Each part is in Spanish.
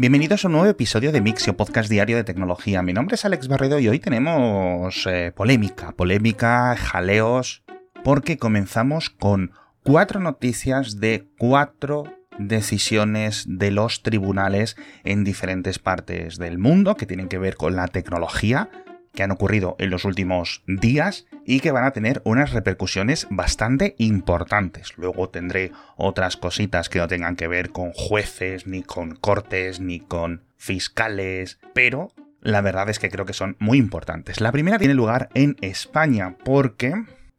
Bienvenidos a un nuevo episodio de Mixio, podcast diario de tecnología. Mi nombre es Alex Barredo y hoy tenemos eh, polémica, polémica, jaleos, porque comenzamos con cuatro noticias de cuatro decisiones de los tribunales en diferentes partes del mundo que tienen que ver con la tecnología que han ocurrido en los últimos días y que van a tener unas repercusiones bastante importantes. Luego tendré otras cositas que no tengan que ver con jueces, ni con cortes, ni con fiscales, pero la verdad es que creo que son muy importantes. La primera tiene lugar en España porque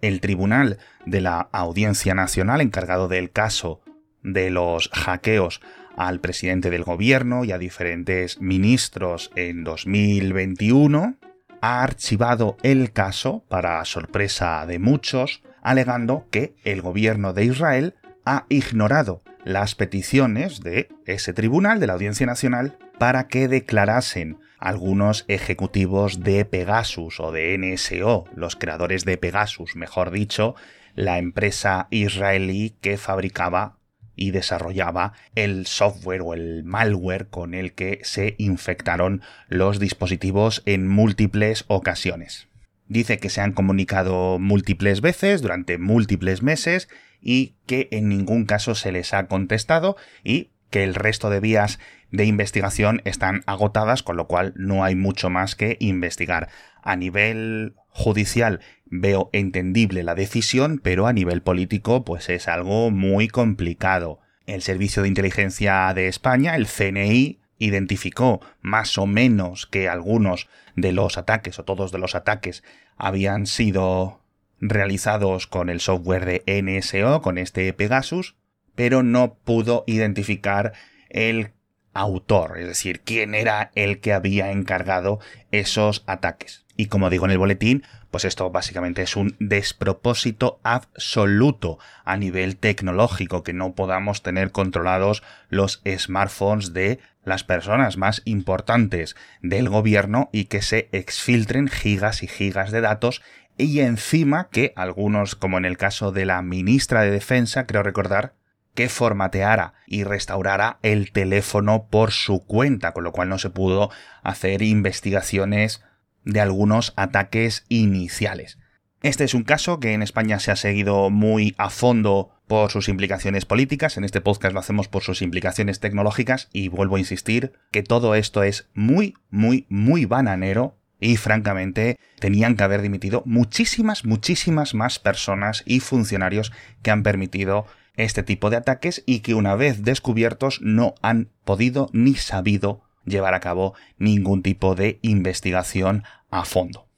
el Tribunal de la Audiencia Nacional encargado del caso de los hackeos al presidente del gobierno y a diferentes ministros en 2021 ha archivado el caso, para sorpresa de muchos, alegando que el gobierno de Israel ha ignorado las peticiones de ese tribunal, de la Audiencia Nacional, para que declarasen algunos ejecutivos de Pegasus o de NSO, los creadores de Pegasus, mejor dicho, la empresa israelí que fabricaba y desarrollaba el software o el malware con el que se infectaron los dispositivos en múltiples ocasiones. Dice que se han comunicado múltiples veces durante múltiples meses y que en ningún caso se les ha contestado y que el resto de vías de investigación están agotadas, con lo cual no hay mucho más que investigar. A nivel judicial veo entendible la decisión, pero a nivel político pues es algo muy complicado. El Servicio de Inteligencia de España, el CNI, identificó más o menos que algunos de los ataques o todos de los ataques habían sido realizados con el software de NSO, con este Pegasus, pero no pudo identificar el autor, es decir, quién era el que había encargado esos ataques. Y como digo en el boletín, pues esto básicamente es un despropósito absoluto a nivel tecnológico, que no podamos tener controlados los smartphones de las personas más importantes del gobierno y que se exfiltren gigas y gigas de datos y encima que algunos, como en el caso de la ministra de Defensa, creo recordar, que formateara y restaurara el teléfono por su cuenta, con lo cual no se pudo hacer investigaciones de algunos ataques iniciales. Este es un caso que en España se ha seguido muy a fondo por sus implicaciones políticas, en este podcast lo hacemos por sus implicaciones tecnológicas y vuelvo a insistir que todo esto es muy, muy, muy bananero y francamente tenían que haber dimitido muchísimas, muchísimas más personas y funcionarios que han permitido este tipo de ataques y que una vez descubiertos no han podido ni sabido llevar a cabo ningún tipo de investigación a fondo.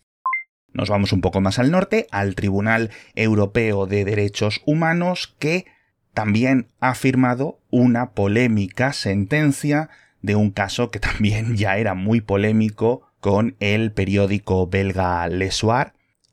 Nos vamos un poco más al norte, al Tribunal Europeo de Derechos Humanos, que también ha firmado una polémica sentencia de un caso que también ya era muy polémico con el periódico belga Le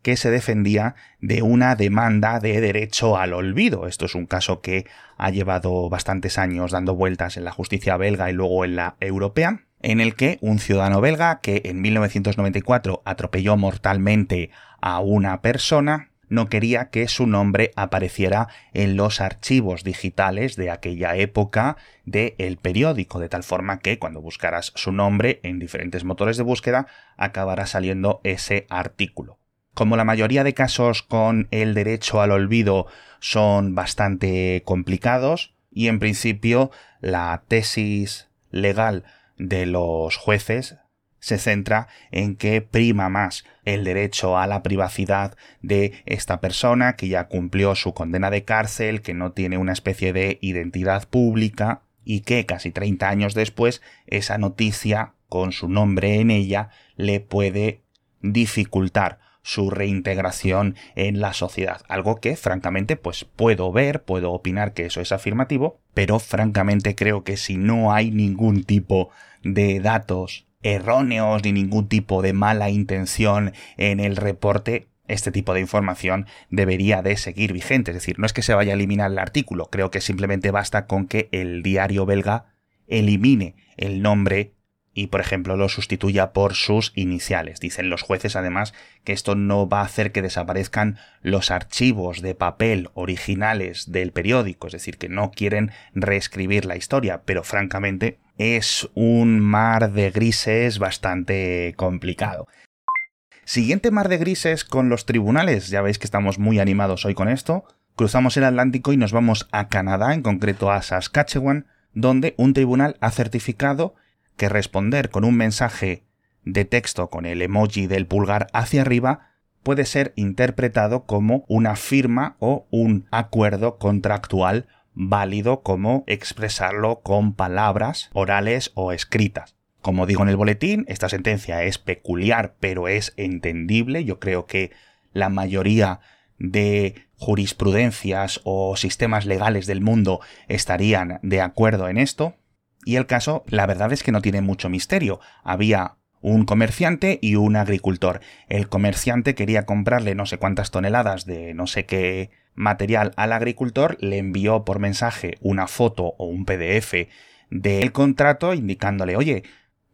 que se defendía de una demanda de derecho al olvido. Esto es un caso que ha llevado bastantes años dando vueltas en la justicia belga y luego en la europea, en el que un ciudadano belga que en 1994 atropelló mortalmente a una persona no quería que su nombre apareciera en los archivos digitales de aquella época del el periódico, de tal forma que cuando buscaras su nombre en diferentes motores de búsqueda acabará saliendo ese artículo. Como la mayoría de casos con el derecho al olvido son bastante complicados y en principio la tesis legal de los jueces se centra en que prima más el derecho a la privacidad de esta persona que ya cumplió su condena de cárcel, que no tiene una especie de identidad pública y que casi 30 años después esa noticia con su nombre en ella le puede dificultar su reintegración en la sociedad. Algo que, francamente, pues puedo ver, puedo opinar que eso es afirmativo, pero francamente creo que si no hay ningún tipo de datos erróneos ni ningún tipo de mala intención en el reporte, este tipo de información debería de seguir vigente. Es decir, no es que se vaya a eliminar el artículo, creo que simplemente basta con que el diario belga elimine el nombre y, por ejemplo, lo sustituya por sus iniciales. Dicen los jueces, además, que esto no va a hacer que desaparezcan los archivos de papel originales del periódico, es decir, que no quieren reescribir la historia, pero francamente es un mar de grises bastante complicado. Siguiente mar de grises con los tribunales, ya veis que estamos muy animados hoy con esto. Cruzamos el Atlántico y nos vamos a Canadá, en concreto a Saskatchewan, donde un tribunal ha certificado que responder con un mensaje de texto con el emoji del pulgar hacia arriba puede ser interpretado como una firma o un acuerdo contractual válido como expresarlo con palabras orales o escritas. Como digo en el boletín, esta sentencia es peculiar pero es entendible. Yo creo que la mayoría de jurisprudencias o sistemas legales del mundo estarían de acuerdo en esto. Y el caso, la verdad es que no tiene mucho misterio. Había un comerciante y un agricultor. El comerciante quería comprarle no sé cuántas toneladas de no sé qué material al agricultor, le envió por mensaje una foto o un PDF del contrato indicándole, oye,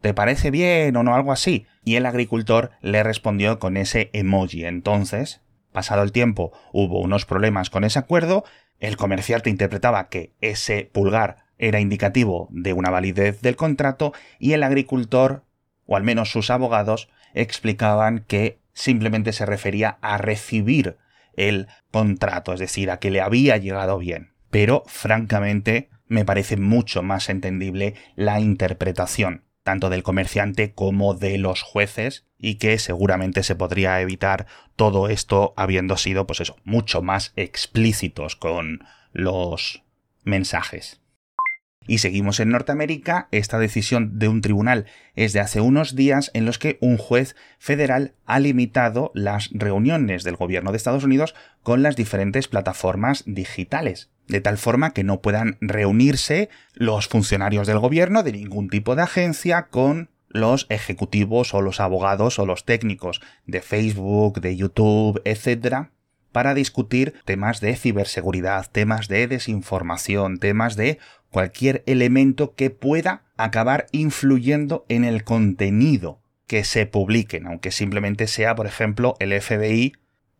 ¿te parece bien o no algo así? Y el agricultor le respondió con ese emoji. Entonces, pasado el tiempo, hubo unos problemas con ese acuerdo, el comerciante interpretaba que ese pulgar era indicativo de una validez del contrato y el agricultor o al menos sus abogados, explicaban que simplemente se refería a recibir el contrato, es decir, a que le había llegado bien. Pero, francamente, me parece mucho más entendible la interpretación, tanto del comerciante como de los jueces, y que seguramente se podría evitar todo esto habiendo sido, pues eso, mucho más explícitos con los mensajes. Y seguimos en Norteamérica, esta decisión de un tribunal es de hace unos días en los que un juez federal ha limitado las reuniones del gobierno de Estados Unidos con las diferentes plataformas digitales, de tal forma que no puedan reunirse los funcionarios del gobierno de ningún tipo de agencia con los ejecutivos o los abogados o los técnicos de Facebook, de YouTube, etc., para discutir temas de ciberseguridad, temas de desinformación, temas de cualquier elemento que pueda acabar influyendo en el contenido que se publiquen, aunque simplemente sea, por ejemplo, el FBI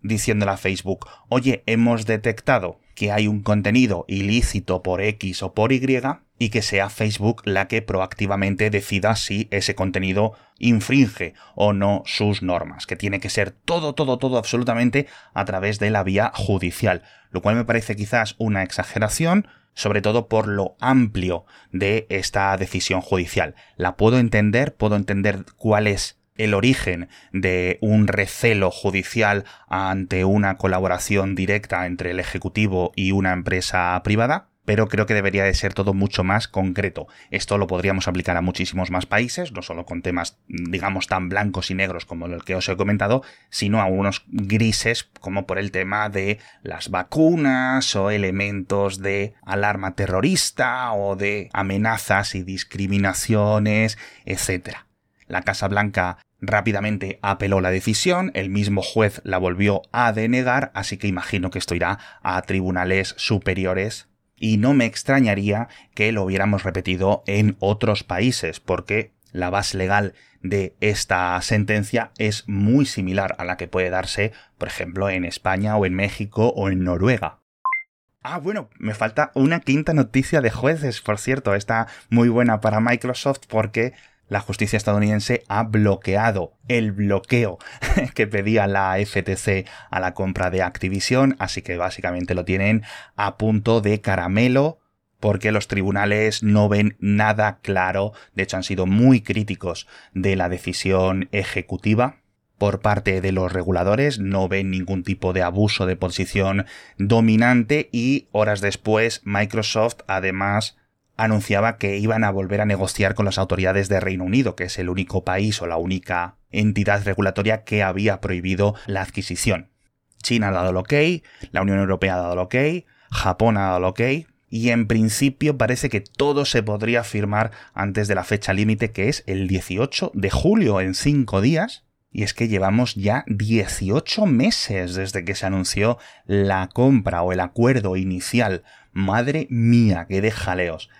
diciéndole a Facebook, oye, hemos detectado que hay un contenido ilícito por X o por Y, y que sea Facebook la que proactivamente decida si ese contenido infringe o no sus normas, que tiene que ser todo, todo, todo absolutamente a través de la vía judicial, lo cual me parece quizás una exageración, sobre todo por lo amplio de esta decisión judicial. La puedo entender, puedo entender cuál es el origen de un recelo judicial ante una colaboración directa entre el Ejecutivo y una empresa privada, pero creo que debería de ser todo mucho más concreto. Esto lo podríamos aplicar a muchísimos más países, no solo con temas, digamos, tan blancos y negros como el que os he comentado, sino a unos grises como por el tema de las vacunas o elementos de alarma terrorista o de amenazas y discriminaciones, etc. La Casa Blanca rápidamente apeló la decisión, el mismo juez la volvió a denegar, así que imagino que esto irá a tribunales superiores y no me extrañaría que lo hubiéramos repetido en otros países, porque la base legal de esta sentencia es muy similar a la que puede darse, por ejemplo, en España o en México o en Noruega. Ah, bueno, me falta una quinta noticia de jueces, por cierto, está muy buena para Microsoft porque la justicia estadounidense ha bloqueado el bloqueo que pedía la FTC a la compra de Activision, así que básicamente lo tienen a punto de caramelo porque los tribunales no ven nada claro, de hecho han sido muy críticos de la decisión ejecutiva por parte de los reguladores, no ven ningún tipo de abuso de posición dominante y horas después Microsoft además anunciaba que iban a volver a negociar con las autoridades de Reino Unido, que es el único país o la única entidad regulatoria que había prohibido la adquisición. China ha dado el ok, la Unión Europea ha dado el ok, Japón ha dado el ok, y en principio parece que todo se podría firmar antes de la fecha límite que es el 18 de julio en cinco días. Y es que llevamos ya 18 meses desde que se anunció la compra o el acuerdo inicial. Madre mía, qué de jaleos.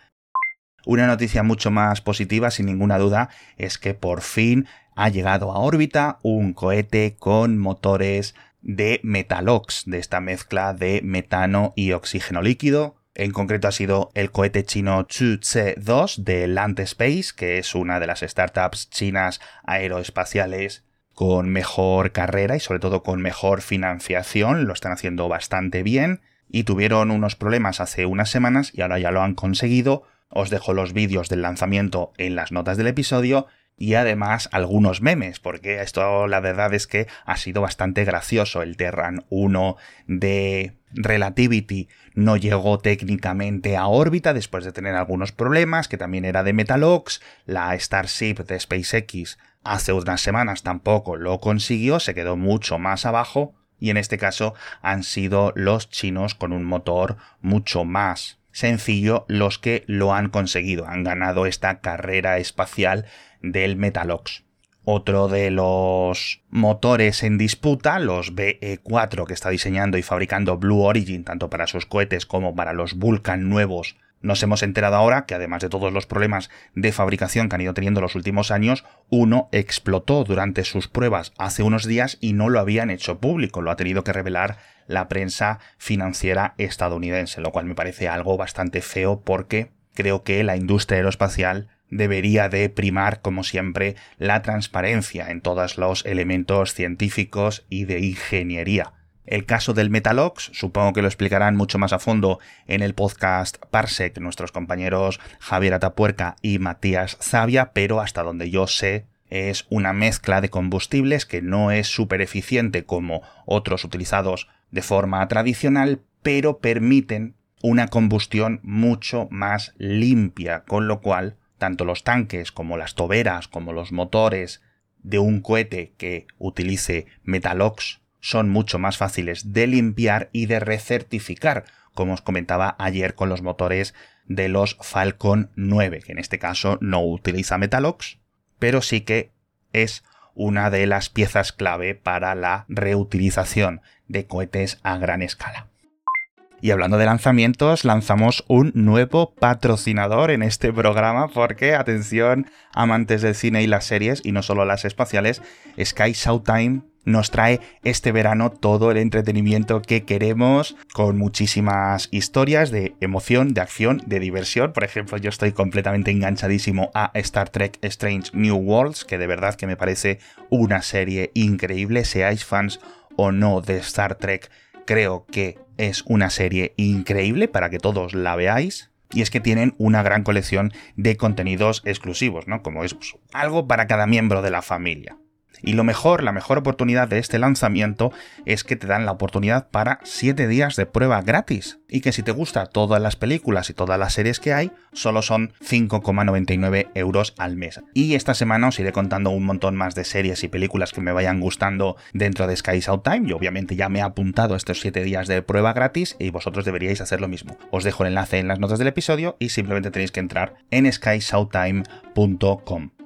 Una noticia mucho más positiva, sin ninguna duda, es que por fin ha llegado a órbita un cohete con motores de Metalox, de esta mezcla de metano y oxígeno líquido. En concreto ha sido el cohete chino Chu-Tse-2 de Land Space, que es una de las startups chinas aeroespaciales con mejor carrera y sobre todo con mejor financiación. Lo están haciendo bastante bien y tuvieron unos problemas hace unas semanas y ahora ya lo han conseguido. Os dejo los vídeos del lanzamiento en las notas del episodio y además algunos memes, porque esto la verdad es que ha sido bastante gracioso. El Terran 1 de Relativity no llegó técnicamente a órbita después de tener algunos problemas, que también era de Metalox. La Starship de SpaceX hace unas semanas tampoco lo consiguió, se quedó mucho más abajo. Y en este caso han sido los chinos con un motor mucho más sencillo los que lo han conseguido, han ganado esta carrera espacial del Metalox. Otro de los motores en disputa, los BE4 que está diseñando y fabricando Blue Origin tanto para sus cohetes como para los Vulcan nuevos, nos hemos enterado ahora que además de todos los problemas de fabricación que han ido teniendo los últimos años, uno explotó durante sus pruebas hace unos días y no lo habían hecho público, lo ha tenido que revelar la prensa financiera estadounidense, lo cual me parece algo bastante feo porque creo que la industria aeroespacial debería de primar, como siempre, la transparencia en todos los elementos científicos y de ingeniería. El caso del Metalox, supongo que lo explicarán mucho más a fondo en el podcast Parsec nuestros compañeros Javier Atapuerca y Matías Zavia, pero hasta donde yo sé es una mezcla de combustibles que no es súper eficiente como otros utilizados de forma tradicional, pero permiten una combustión mucho más limpia, con lo cual tanto los tanques como las toberas como los motores de un cohete que utilice Metalox son mucho más fáciles de limpiar y de recertificar, como os comentaba ayer con los motores de los Falcon 9, que en este caso no utiliza Metalox, pero sí que es una de las piezas clave para la reutilización de cohetes a gran escala. Y hablando de lanzamientos, lanzamos un nuevo patrocinador en este programa porque, atención, amantes del cine y las series, y no solo las espaciales, Sky Showtime nos trae este verano todo el entretenimiento que queremos con muchísimas historias de emoción, de acción, de diversión. Por ejemplo, yo estoy completamente enganchadísimo a Star Trek Strange New Worlds, que de verdad que me parece una serie increíble, seáis fans o no de Star Trek creo que es una serie increíble para que todos la veáis. Y es que tienen una gran colección de contenidos exclusivos, ¿no? Como es pues, algo para cada miembro de la familia. Y lo mejor, la mejor oportunidad de este lanzamiento es que te dan la oportunidad para 7 días de prueba gratis. Y que si te gustan todas las películas y todas las series que hay, solo son 5,99 euros al mes. Y esta semana os iré contando un montón más de series y películas que me vayan gustando dentro de Sky Out Time. Obviamente ya me he apuntado estos 7 días de prueba gratis y vosotros deberíais hacer lo mismo. Os dejo el enlace en las notas del episodio y simplemente tenéis que entrar en skysouttime.com.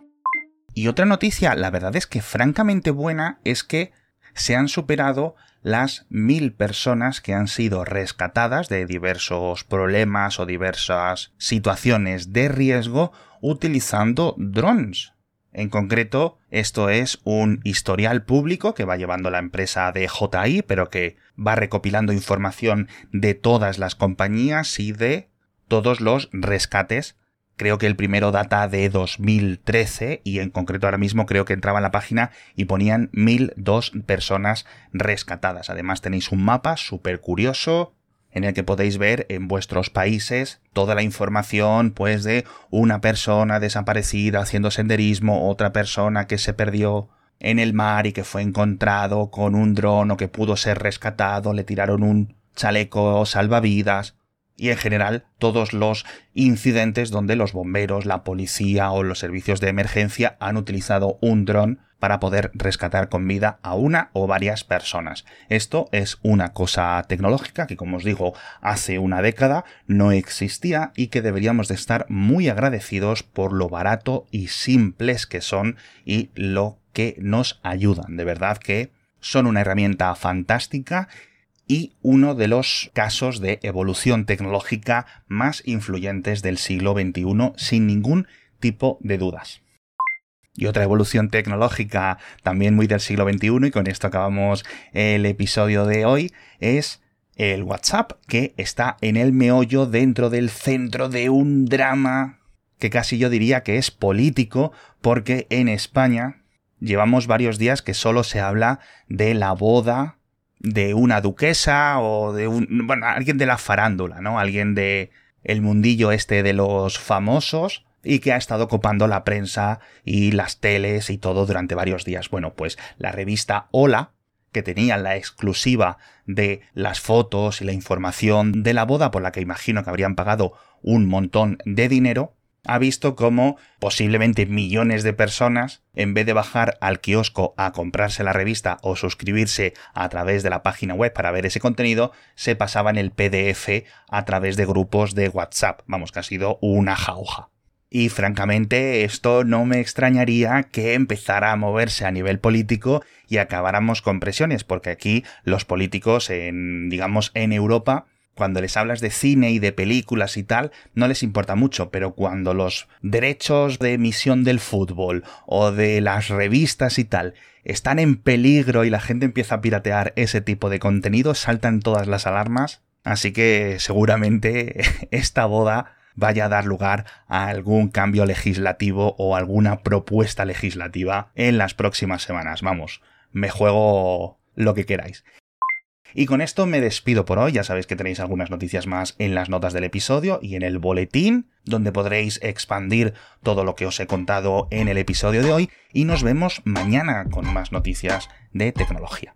Y otra noticia, la verdad es que francamente buena, es que se han superado las mil personas que han sido rescatadas de diversos problemas o diversas situaciones de riesgo utilizando drones. En concreto, esto es un historial público que va llevando la empresa de JI, pero que va recopilando información de todas las compañías y de todos los rescates Creo que el primero data de 2013 y en concreto ahora mismo creo que entraba en la página y ponían 1002 personas rescatadas. Además tenéis un mapa súper curioso en el que podéis ver en vuestros países toda la información pues de una persona desaparecida haciendo senderismo, otra persona que se perdió en el mar y que fue encontrado con un dron o que pudo ser rescatado, le tiraron un chaleco salvavidas y en general todos los incidentes donde los bomberos, la policía o los servicios de emergencia han utilizado un dron para poder rescatar con vida a una o varias personas. Esto es una cosa tecnológica que, como os digo, hace una década no existía y que deberíamos de estar muy agradecidos por lo barato y simples que son y lo que nos ayudan. De verdad que son una herramienta fantástica y uno de los casos de evolución tecnológica más influyentes del siglo XXI sin ningún tipo de dudas. Y otra evolución tecnológica también muy del siglo XXI, y con esto acabamos el episodio de hoy, es el WhatsApp, que está en el meollo dentro del centro de un drama que casi yo diría que es político, porque en España llevamos varios días que solo se habla de la boda de una duquesa o de un, bueno, alguien de la farándula, ¿no? Alguien de el mundillo este de los famosos y que ha estado copando la prensa y las teles y todo durante varios días. Bueno, pues la revista Hola, que tenía la exclusiva de las fotos y la información de la boda por la que imagino que habrían pagado un montón de dinero, ha visto cómo posiblemente millones de personas, en vez de bajar al kiosco a comprarse la revista o suscribirse a través de la página web para ver ese contenido, se pasaban el PDF a través de grupos de WhatsApp. Vamos, que ha sido una jauja. Y francamente, esto no me extrañaría que empezara a moverse a nivel político y acabáramos con presiones, porque aquí los políticos en, digamos, en Europa cuando les hablas de cine y de películas y tal, no les importa mucho, pero cuando los derechos de emisión del fútbol o de las revistas y tal están en peligro y la gente empieza a piratear ese tipo de contenido, saltan todas las alarmas. Así que seguramente esta boda vaya a dar lugar a algún cambio legislativo o alguna propuesta legislativa en las próximas semanas. Vamos, me juego lo que queráis. Y con esto me despido por hoy, ya sabéis que tenéis algunas noticias más en las notas del episodio y en el boletín, donde podréis expandir todo lo que os he contado en el episodio de hoy y nos vemos mañana con más noticias de tecnología.